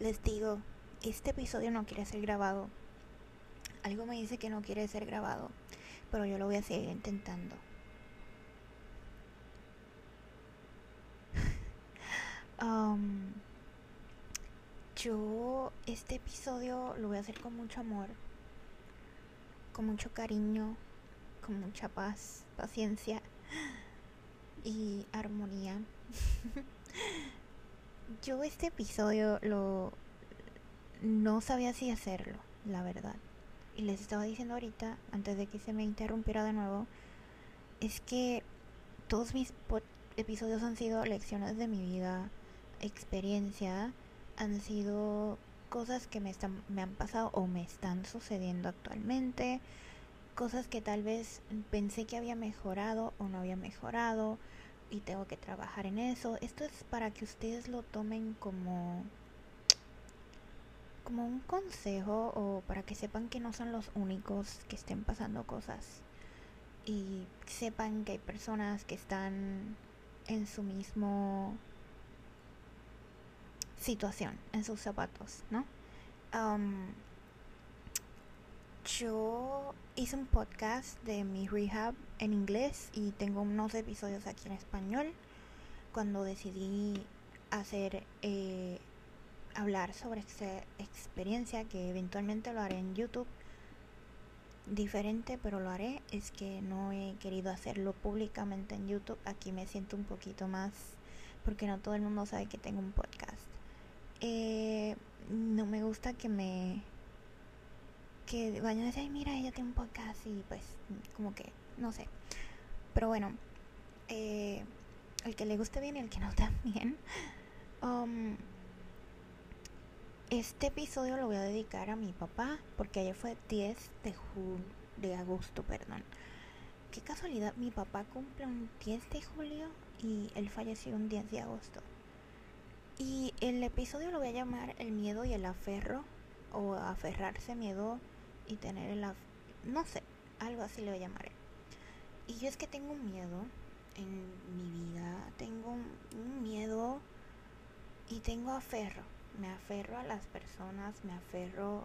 Les digo, este episodio no quiere ser grabado. Algo me dice que no quiere ser grabado, pero yo lo voy a seguir intentando. Yo este episodio lo voy a hacer con mucho amor, con mucho cariño, con mucha paz, paciencia y armonía. Yo este episodio lo no sabía si hacerlo, la verdad. Y les estaba diciendo ahorita, antes de que se me interrumpiera de nuevo, es que todos mis episodios han sido lecciones de mi vida, experiencia, han sido cosas que me, están, me han pasado o me están sucediendo actualmente, cosas que tal vez pensé que había mejorado o no había mejorado, y tengo que trabajar en eso. Esto es para que ustedes lo tomen como como un consejo o para que sepan que no son los únicos que estén pasando cosas y sepan que hay personas que están en su mismo situación, en sus zapatos, ¿no? yo hice un podcast de mi rehab en inglés y tengo unos episodios aquí en español. Cuando decidí hacer, eh, hablar sobre esta experiencia, que eventualmente lo haré en YouTube, diferente, pero lo haré, es que no he querido hacerlo públicamente en YouTube. Aquí me siento un poquito más, porque no todo el mundo sabe que tengo un podcast. Eh, no me gusta que me que vayan a decir, mira, ella tiene un podcast y pues como que, no sé. Pero bueno, eh, el que le guste bien y el que no también. Um, este episodio lo voy a dedicar a mi papá porque ayer fue 10 de julio, de agosto, perdón. Qué casualidad, mi papá cumple un 10 de julio y él falleció un 10 de agosto. Y el episodio lo voy a llamar El miedo y el aferro o aferrarse miedo y tener el... no sé, algo así le llamaré. Y yo es que tengo miedo en mi vida, tengo un, miedo y tengo aferro. Me aferro a las personas, me aferro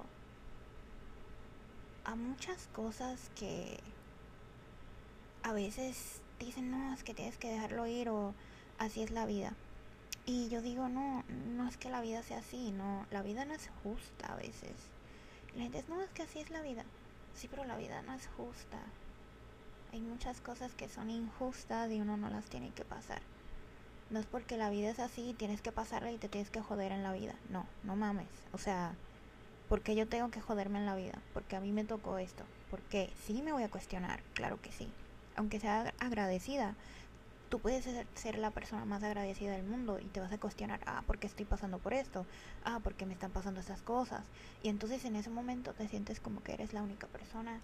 a muchas cosas que a veces dicen, no, es que tienes que dejarlo ir o así es la vida. Y yo digo, no, no es que la vida sea así, no, la vida no es justa a veces. La gente no, es que así es la vida. Sí, pero la vida no es justa. Hay muchas cosas que son injustas y uno no las tiene que pasar. No es porque la vida es así y tienes que pasarla y te tienes que joder en la vida. No, no mames. O sea, ¿por qué yo tengo que joderme en la vida? Porque a mí me tocó esto. ¿Por qué? Sí me voy a cuestionar, claro que sí. Aunque sea agradecida, tú puedes ser, la persona más agradecida del mundo y te vas a cuestionar, ah, ¿por qué estoy pasando por esto? Ah, ¿por qué me están pasando estas cosas? Y entonces en ese momento te sientes como que eres la única persona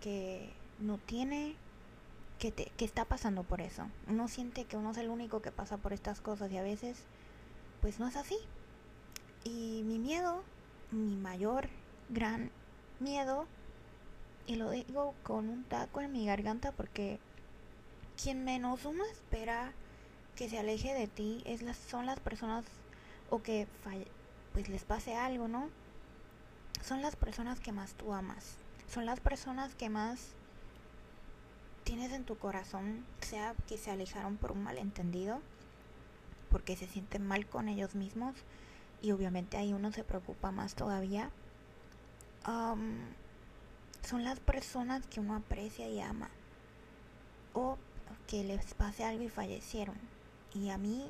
que no tiene, que, te, que está pasando por eso. Uno siente que uno es el único que pasa por estas cosas y a veces, pues no es así. Y mi miedo, mi mayor, gran miedo, y lo digo con un taco en mi garganta porque quien menos uno espera que se aleje de ti es las, son las personas o que pues les pase algo, ¿no? Son las personas que más tú amas. Son las personas que más tienes en tu corazón, sea que se alejaron por un malentendido, porque se sienten mal con ellos mismos y obviamente ahí uno se preocupa más todavía. son las personas que uno aprecia y ama. O que les pase algo y fallecieron. Y a mí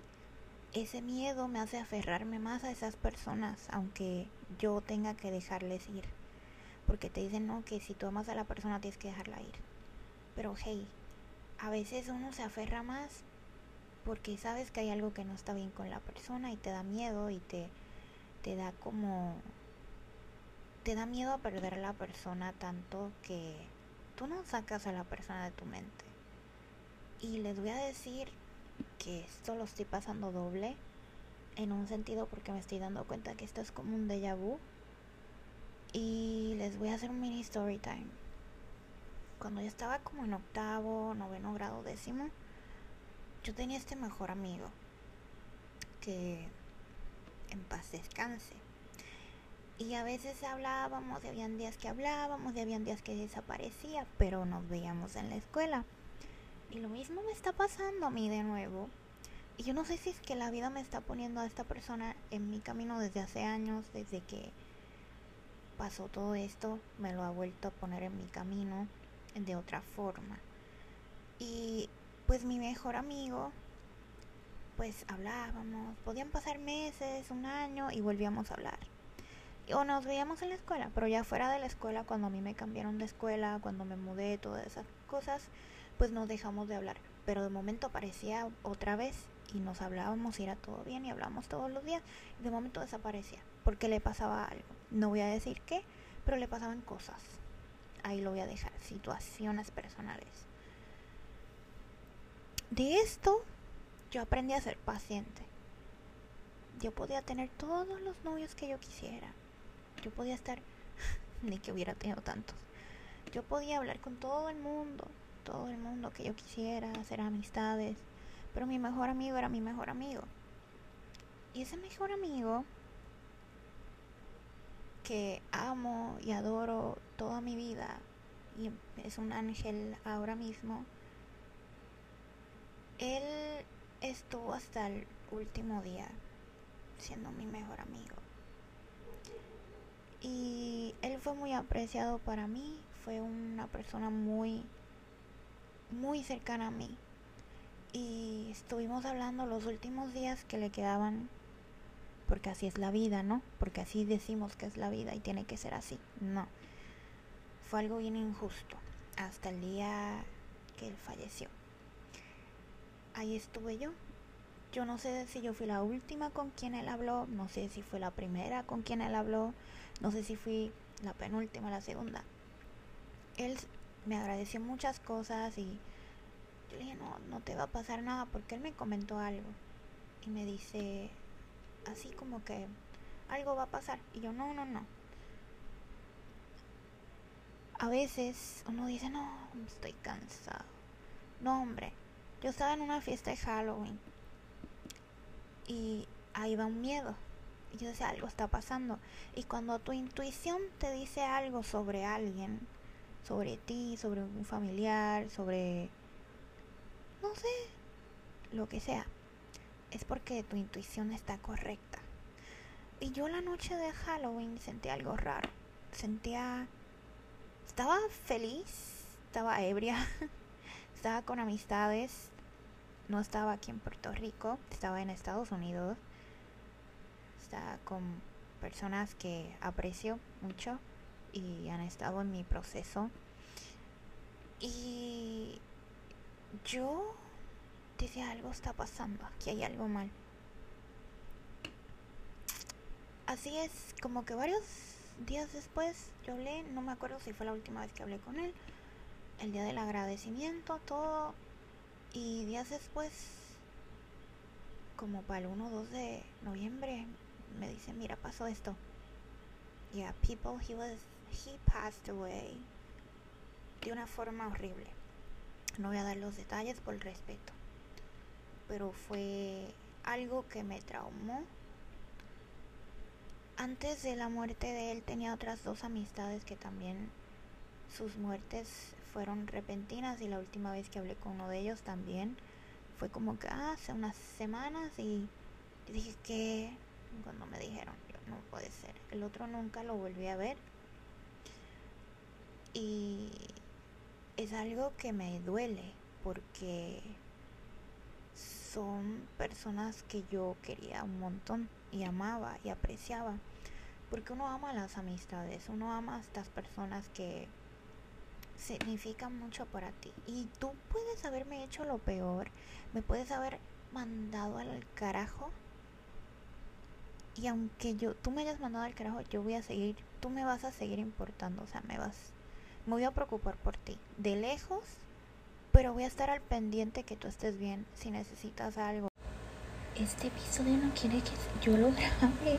ese miedo me hace aferrarme más a esas personas, aunque yo tenga que dejarles ir. Porque te dicen, no, que si tú amas a la persona tienes que dejarla ir. Pero hey, a veces uno se aferra más porque sabes que hay algo que no está bien con la persona y te da miedo y te, te da como... Te da miedo a perder a la persona tanto que tú no sacas a la persona de tu mente. Y les voy a decir que esto lo estoy pasando doble en un sentido porque me estoy dando cuenta que esto es como un déjà vu. Y les voy a hacer un mini story time. Cuando yo estaba como en octavo, noveno grado, décimo, yo tenía este mejor amigo que en paz descanse. Y a veces hablábamos, y habían días que hablábamos, y habían días que desaparecía, pero nos veíamos en la escuela. Y lo mismo me está pasando a mí de nuevo. Y yo no sé si es que la vida me está poniendo a esta persona en mi camino desde hace años, desde que pasó todo esto, me lo ha vuelto a poner en mi camino de otra forma. Y pues mi mejor amigo, pues hablábamos, podían pasar meses, un año y volvíamos a hablar. O nos veíamos en la escuela, pero ya fuera de la escuela, cuando a mí me cambiaron de escuela, cuando me mudé, todas esas cosas, pues nos dejamos de hablar. Pero de momento aparecía otra vez y nos hablábamos y era todo bien y hablábamos todos los días. De momento desaparecía porque le pasaba algo. No voy a decir qué, pero le pasaban cosas. Ahí lo voy a dejar, situaciones personales. De esto yo aprendí a ser paciente. Yo podía tener todos los novios que yo quisiera. Yo podía estar, ni que hubiera tenido tantos. Yo podía hablar con todo el mundo, todo el mundo que yo quisiera, hacer amistades. Pero mi mejor amigo era mi mejor amigo. Y ese mejor amigo que amo y adoro toda mi vida y es un ángel ahora mismo, él estuvo hasta el último día siendo mi mejor amigo. Y él fue muy apreciado para mí, fue una persona muy, muy cercana a mí. Y estuvimos hablando los últimos días que le quedaban porque así es la vida, ¿no? Porque así decimos que es la vida y tiene que ser así. No. Fue algo bien injusto hasta el día que él falleció. Ahí estuve yo. Yo no sé si yo fui la última con quien él habló, no sé si fue la primera con quien él habló, no sé si fui la penúltima, la segunda. Él me agradeció muchas cosas y yo le dije, no, no te va a pasar nada porque él me comentó algo y me dice, así como que algo va a pasar. Y yo, no, no, no. A veces uno dice, no, estoy cansado. No, hombre, yo estaba en una fiesta de Halloween y ahí va un miedo. Y yo decía, algo está pasando. Y cuando tu intuición te dice algo sobre alguien, sobre ti, sobre un familiar, sobre, no sé, lo que sea, es porque tu intuición está correcta. Y yo la noche de Halloween sentí algo raro. Sentía... Estaba feliz, estaba ebria, estaba con amistades, no estaba aquí en Puerto Rico, estaba en Estados Unidos, estaba con personas que aprecio mucho y han estado en mi proceso. Y yo dice algo está pasando, aquí hay algo mal. Así es, como que varios días después yo hablé, no me acuerdo si fue la última vez que hablé con él, el día del agradecimiento, todo, y días después, como para el 1 o 2 de noviembre, me dice, mira, pasó esto. Yeah, people, he was, he passed away de una forma horrible. No voy a dar los detalles por respeto pero fue algo que me traumó. Antes de la muerte de él tenía otras dos amistades que también sus muertes fueron repentinas y la última vez que hablé con uno de ellos también fue como que ah, hace unas semanas y dije que cuando me dijeron no puede ser el otro nunca lo volví a ver y es algo que me duele porque son personas que yo quería un montón y amaba y apreciaba. Porque uno ama las amistades, uno ama a estas personas que significan mucho para ti. Y tú puedes haberme hecho lo peor, me puedes haber mandado al carajo. Y aunque yo, tú me hayas mandado al carajo, yo voy a seguir, tú me vas a seguir importando, o sea, me vas, me voy a preocupar por ti. De lejos pero voy a estar al pendiente que tú estés bien si necesitas algo. Este episodio no quiere que yo lo grabe.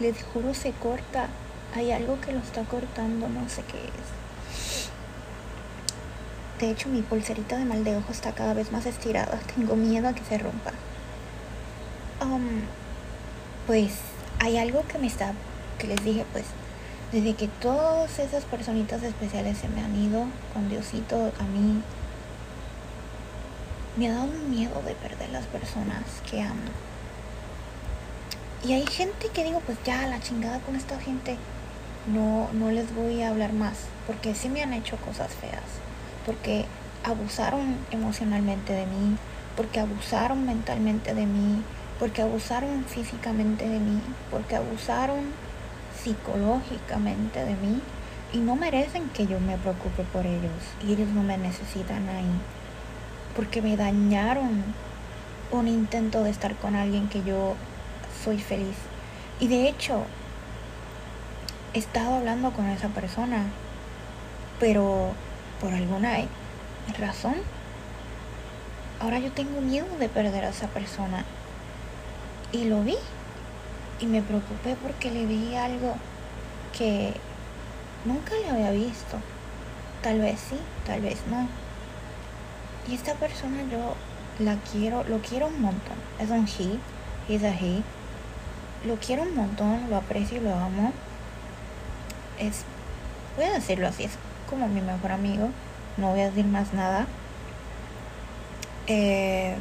Les juro se corta. Hay algo que lo está cortando, no sé qué es. De hecho, mi pulserita de mal de ojo está cada vez más estirada. Tengo miedo a que se rompa. Um, pues hay algo que me está que les dije, pues, desde que todas esas personitas especiales se me han ido con Diosito, a mí me ha dado miedo de perder las personas que amo. Y hay gente que digo, pues ya, la chingada con esta gente, no, no les voy a hablar más, porque sí me han hecho cosas feas, porque abusaron emocionalmente de mí, porque abusaron mentalmente de mí, porque abusaron físicamente de mí, porque abusaron psicológicamente de mí y no merecen que yo me preocupe por ellos y ellos no me necesitan ahí porque me dañaron un intento de estar con alguien que yo soy feliz y de hecho he estado hablando con esa persona pero por alguna razón ahora yo tengo miedo de perder a esa persona y lo vi y me preocupé porque le vi algo que nunca le había visto. Tal vez sí, tal vez no. Y esta persona yo la quiero, lo quiero un montón. Es un he, he's a he. Lo quiero un montón, lo aprecio y lo amo. Es, voy a decirlo así, es como mi mejor amigo. No voy a decir más nada. Eh,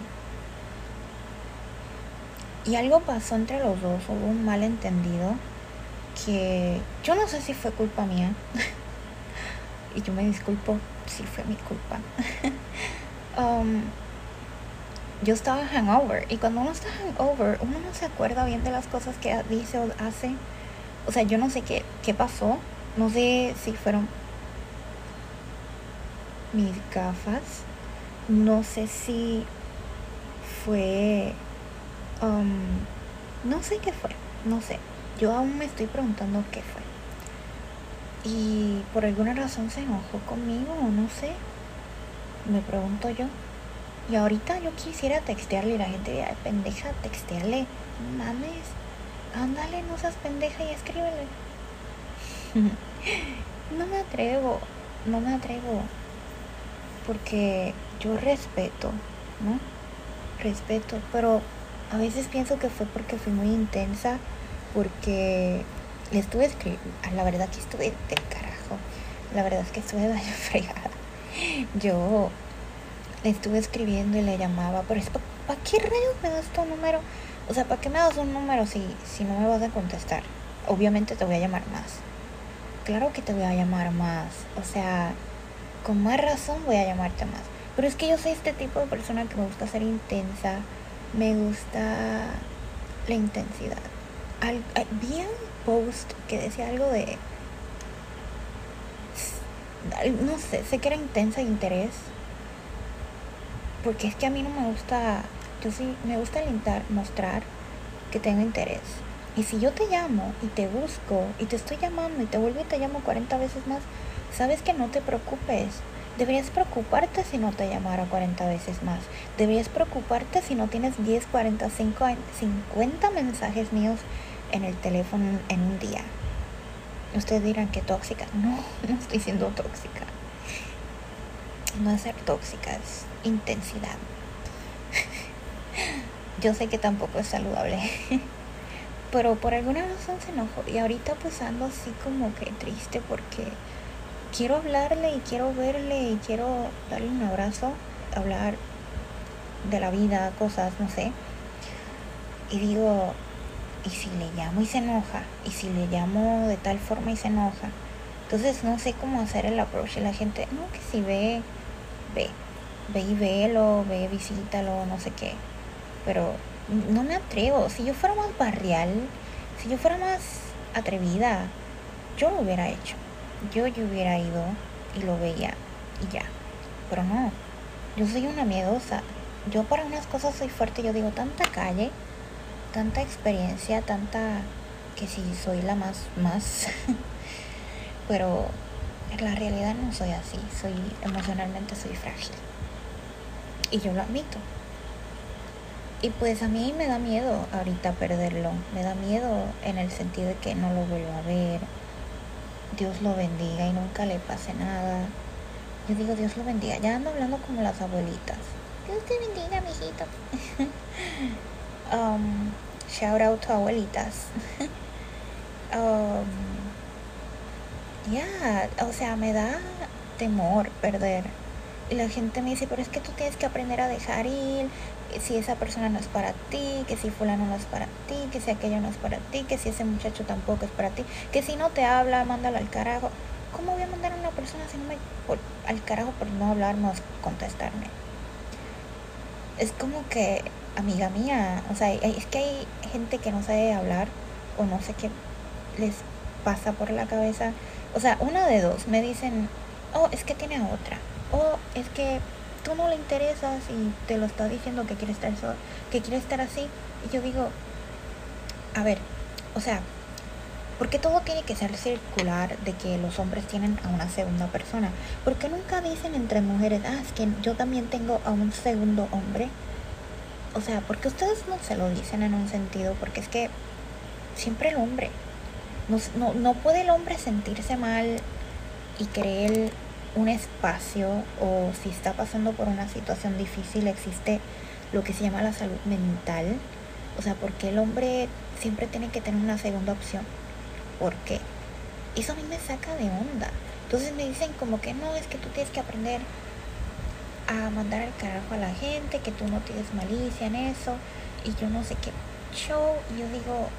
y algo pasó entre los dos, hubo un malentendido que yo no sé si fue culpa mía. y yo me disculpo si fue mi culpa. Um, yo estaba hangover y cuando uno está hangover, uno no se acuerda bien de las cosas que dice o hace. O sea, yo no sé qué, qué pasó. No sé si fueron mis gafas. No sé si fue Um, no sé qué fue, no sé. Yo aún me estoy preguntando qué fue. Y por alguna razón se enojó conmigo, no sé. Me pregunto yo. Y ahorita yo quisiera textearle y la gente diría, pendeja, textearle. Mames, ándale, no seas pendeja y escríbele. no me atrevo, no me atrevo. Porque yo respeto, ¿no? Respeto, pero a veces pienso que fue porque fui muy intensa, porque le estuve escribiendo, la verdad que estuve del carajo, la verdad es que estuve de fregada. Yo le estuve escribiendo y le llamaba, pero es, ¿para qué rayos me das tu número? O sea, ¿para qué me das un número si, si no me vas a contestar? Obviamente te voy a llamar más. Claro que te voy a llamar más. O sea, con más razón voy a llamarte más. Pero es que yo soy este tipo de persona que me gusta ser intensa, me gusta la intensidad. vi un post que decía algo de... No sé, sé que era intensa interés. Porque es que a mí no me gusta... Yo sí, me gusta alentar, mostrar que tengo interés. Y si yo te llamo y te busco y te estoy llamando y te vuelvo y te llamo 40 veces más, sabes que no te preocupes Deberías preocuparte si no te llamara 40 veces más. Deberías preocuparte si no tienes 10, 45, 50 mensajes míos en el teléfono en un día. Ustedes dirán que tóxica. No, no estoy siendo tóxica. No es ser tóxica, es intensidad. Yo sé que tampoco es saludable. Pero por alguna razón se enojó. Y ahorita pues ando así como que triste porque quiero hablarle y quiero verle y quiero darle un abrazo, hablar de la vida, cosas, no sé. Y digo, ¿y si le llamo y se enoja? ¿Y si le llamo de tal forma y se enoja? Entonces no sé cómo hacer el approach y la gente, no, que si ve, ve, ve y velo, ve, visítalo, no sé qué. Pero no me atrevo. Si yo fuera más barrial, si yo fuera más atrevida, yo lo hubiera hecho yo yo hubiera ido y lo veía y ya. Pero no, yo soy una miedosa. Yo para unas cosas soy fuerte, yo digo tanta calle, tanta experiencia, tanta que si soy la más más. Pero en la realidad no soy así, soy emocionalmente soy frágil. Y yo lo admito. Y pues a mí me da miedo ahorita perderlo. Me da miedo en el sentido de que no lo vuelvo a ver, Dios lo bendiga y nunca le pase nada. Yo digo, Dios lo bendiga. Ya ando hablando como las abuelitas. Dios te bendiga, mijito. um, shout out to abuelitas. um, ya, o sea, me da temor perder. Y la gente me dice, pero es que tú tienes que aprender a dejar ir, si esa persona no es para ti, que si fulano no es para ti, que si aquello no es para ti, que si ese muchacho tampoco es para ti, que si no te habla, mándalo al carajo. ¿Cómo voy a mandar a una persona si no me al carajo por no hablarme o contestarme? Es como que, amiga mía, o sea, es que hay gente que no sabe hablar o no sé qué les pasa por la cabeza. O sea, una de dos, me dicen, oh, es que tiene otra, o es que tú no le interesas y te lo está diciendo que quiere estar solo, que quiere estar así. Y yo digo, a ver, o sea, porque todo tiene que ser circular de que los hombres tienen a una segunda persona? Porque nunca dicen entre mujeres, ah, es que yo también tengo a un segundo hombre. O sea, porque ustedes no se lo dicen en un sentido, porque es que siempre el hombre. No, no, no puede el hombre sentirse mal y creer un espacio o si está pasando por una situación difícil existe lo que se llama la salud mental. O sea, porque el hombre siempre tiene que tener una segunda opción. ¿Por qué? Eso a mí me saca de onda. Entonces me dicen como que no, es que tú tienes que aprender a mandar al carajo a la gente, que tú no tienes malicia en eso, y yo no sé qué show. Y yo digo,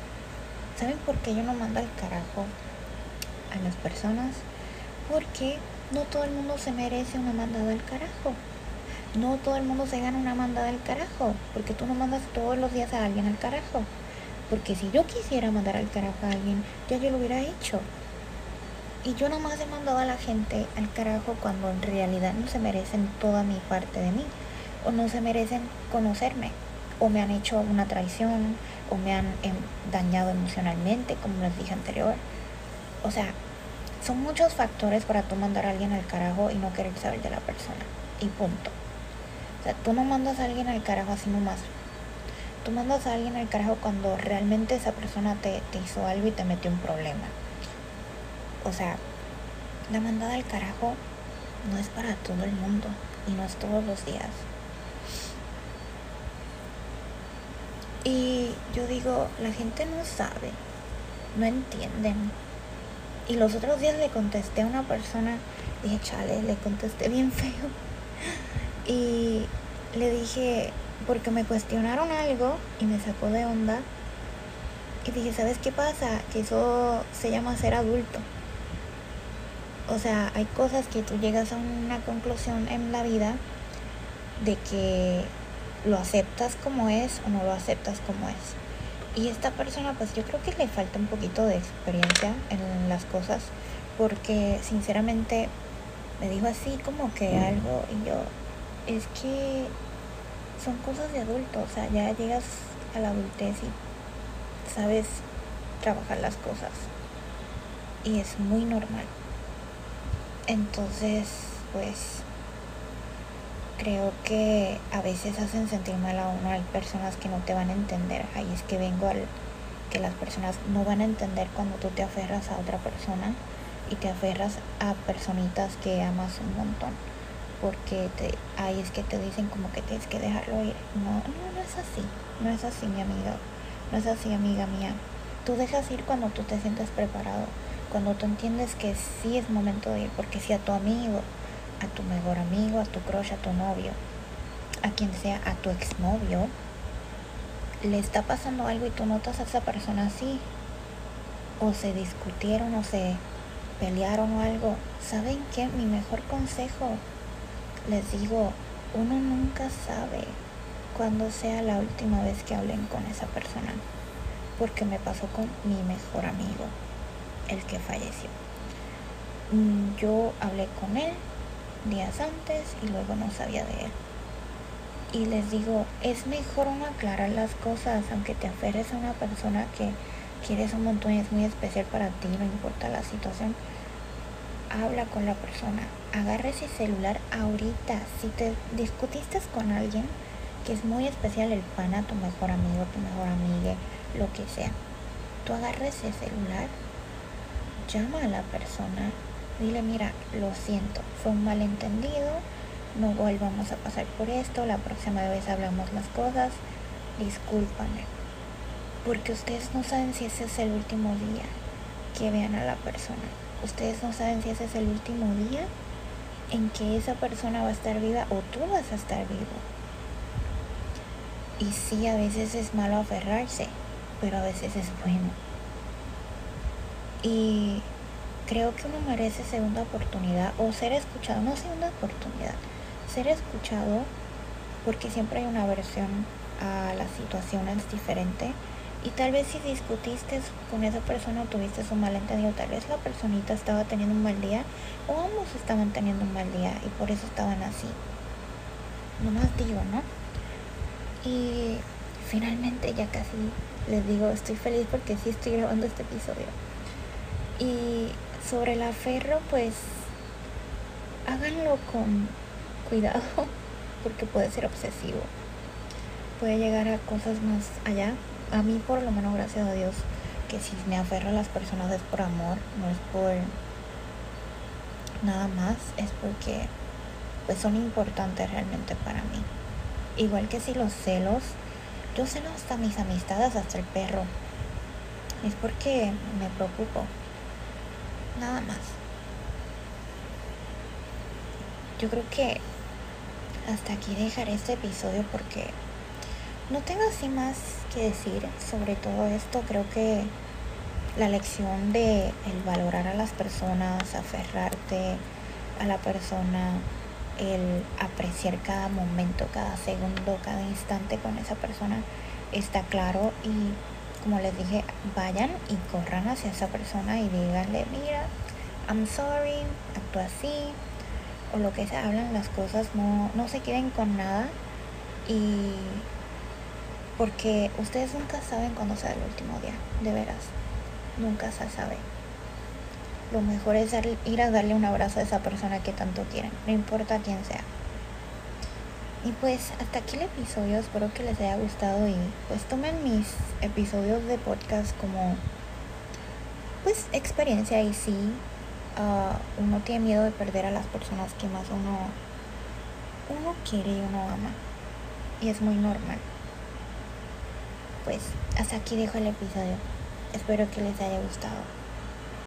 ¿saben por qué yo no mando al carajo a las personas? Porque no todo el mundo se merece una mandada al carajo. No todo el mundo se gana una mandada al carajo. Porque tú no mandas todos los días a alguien al carajo. Porque si yo quisiera mandar al carajo a alguien, ya yo lo hubiera hecho. Y yo nomás he mandado a la gente al carajo cuando en realidad no se merecen toda mi parte de mí. O no se merecen conocerme. O me han hecho una traición. O me han em, dañado emocionalmente, como les dije anterior. O sea, son muchos factores para tú mandar a alguien al carajo y no querer saber de la persona. Y punto. O sea, tú no mandas a alguien al carajo así nomás. Tú mandas a alguien al carajo cuando realmente esa persona te, te hizo algo y te metió un problema. O sea, la mandada al carajo no es para todo el mundo y no es todos los días. Y yo digo, la gente no sabe, no entienden y los otros días le contesté a una persona, dije, chale, le contesté bien feo. Y le dije, porque me cuestionaron algo y me sacó de onda. Y dije, ¿sabes qué pasa? Que eso se llama ser adulto. O sea, hay cosas que tú llegas a una conclusión en la vida de que lo aceptas como es o no lo aceptas como es. Y esta persona, pues yo creo que le falta un poquito de experiencia en las cosas, porque sinceramente me dijo así como que algo y yo, es que son cosas de adulto, o sea, ya llegas a la adultez y sabes trabajar las cosas. Y es muy normal. Entonces, pues creo que a veces hacen sentir mal a uno. Hay personas que no te van a entender. Ahí es que vengo al que las personas no van a entender cuando tú te aferras a otra persona y te aferras a personitas que amas un montón. Porque te, ahí es que te dicen como que tienes que dejarlo ir. No, no, no es así. No es así, mi amigo. No es así, amiga mía. Tú dejas ir cuando tú te sientes preparado. Cuando tú entiendes que sí es momento de ir. Porque si a tu amigo a tu mejor amigo, a tu crush, a tu novio, a quien sea, a tu exnovio, le está pasando algo y tú notas a esa persona así, o se discutieron o se pelearon o algo, ¿saben qué? Mi mejor consejo, les digo, uno nunca sabe cuándo sea la última vez que hablen con esa persona, porque me pasó con mi mejor amigo, el que falleció. Mm, yo hablé con él días antes y luego no sabía de él. Y les digo, es mejor uno aclarar las cosas, aunque te aferres a una persona que quieres un montón y es muy especial para ti, no importa la situación. Habla con la persona, agarra ese celular ahorita. Si te discutiste con alguien que es muy especial, el pana, tu mejor amigo, tu mejor amiga, lo que sea, tú agarres ese celular, llama a la persona Dile, mira, lo siento, fue un malentendido, no volvamos a pasar por esto, la próxima vez hablamos las cosas, discúlpame. Porque ustedes no saben si ese es el último día. que vean a la persona. Ustedes no saben si ese es el último día en que esa persona va a estar viva o tú vas a estar vivo. Y sí, a veces es malo aferrarse, pero a veces es bueno. Y creo que uno merece segunda oportunidad o ser escuchado, no segunda oportunidad, ser escuchado porque siempre hay una versión a las situaciones diferente y tal vez si discutiste con esa persona o tuviste un malentendido, tal vez la personita estaba teniendo un mal día o ambos estaban teniendo un mal día y por eso estaban así. No más digo, ¿no? Y finalmente ya casi les digo, estoy feliz porque sí estoy grabando este episodio. Y sobre el aferro, pues háganlo con cuidado porque puede ser obsesivo. Puede llegar a cosas más allá a mí por lo menos gracias a Dios que si me aferro a las personas es por amor, no es por nada más, es porque pues son importantes realmente para mí. Igual que si los celos, yo celo hasta mis amistades, hasta el perro. Es porque me preocupo. Nada más. Yo creo que hasta aquí dejaré este episodio porque no tengo así más que decir sobre todo esto. Creo que la lección de el valorar a las personas, aferrarte a la persona, el apreciar cada momento, cada segundo, cada instante con esa persona está claro y como les dije, vayan y corran hacia esa persona y díganle, mira, I'm sorry, actúa así, o lo que se hablan las cosas, no, no se queden con nada y porque ustedes nunca saben cuándo será el último día, de veras. Nunca se sabe. Lo mejor es ir a darle un abrazo a esa persona que tanto quieren, no importa quién sea. Y pues hasta aquí el episodio, espero que les haya gustado y pues tomen mis episodios de podcast como pues experiencia y sí, uh, uno tiene miedo de perder a las personas que más uno, uno quiere y uno ama. Y es muy normal pues hasta aquí dejo el episodio. Espero que les haya gustado.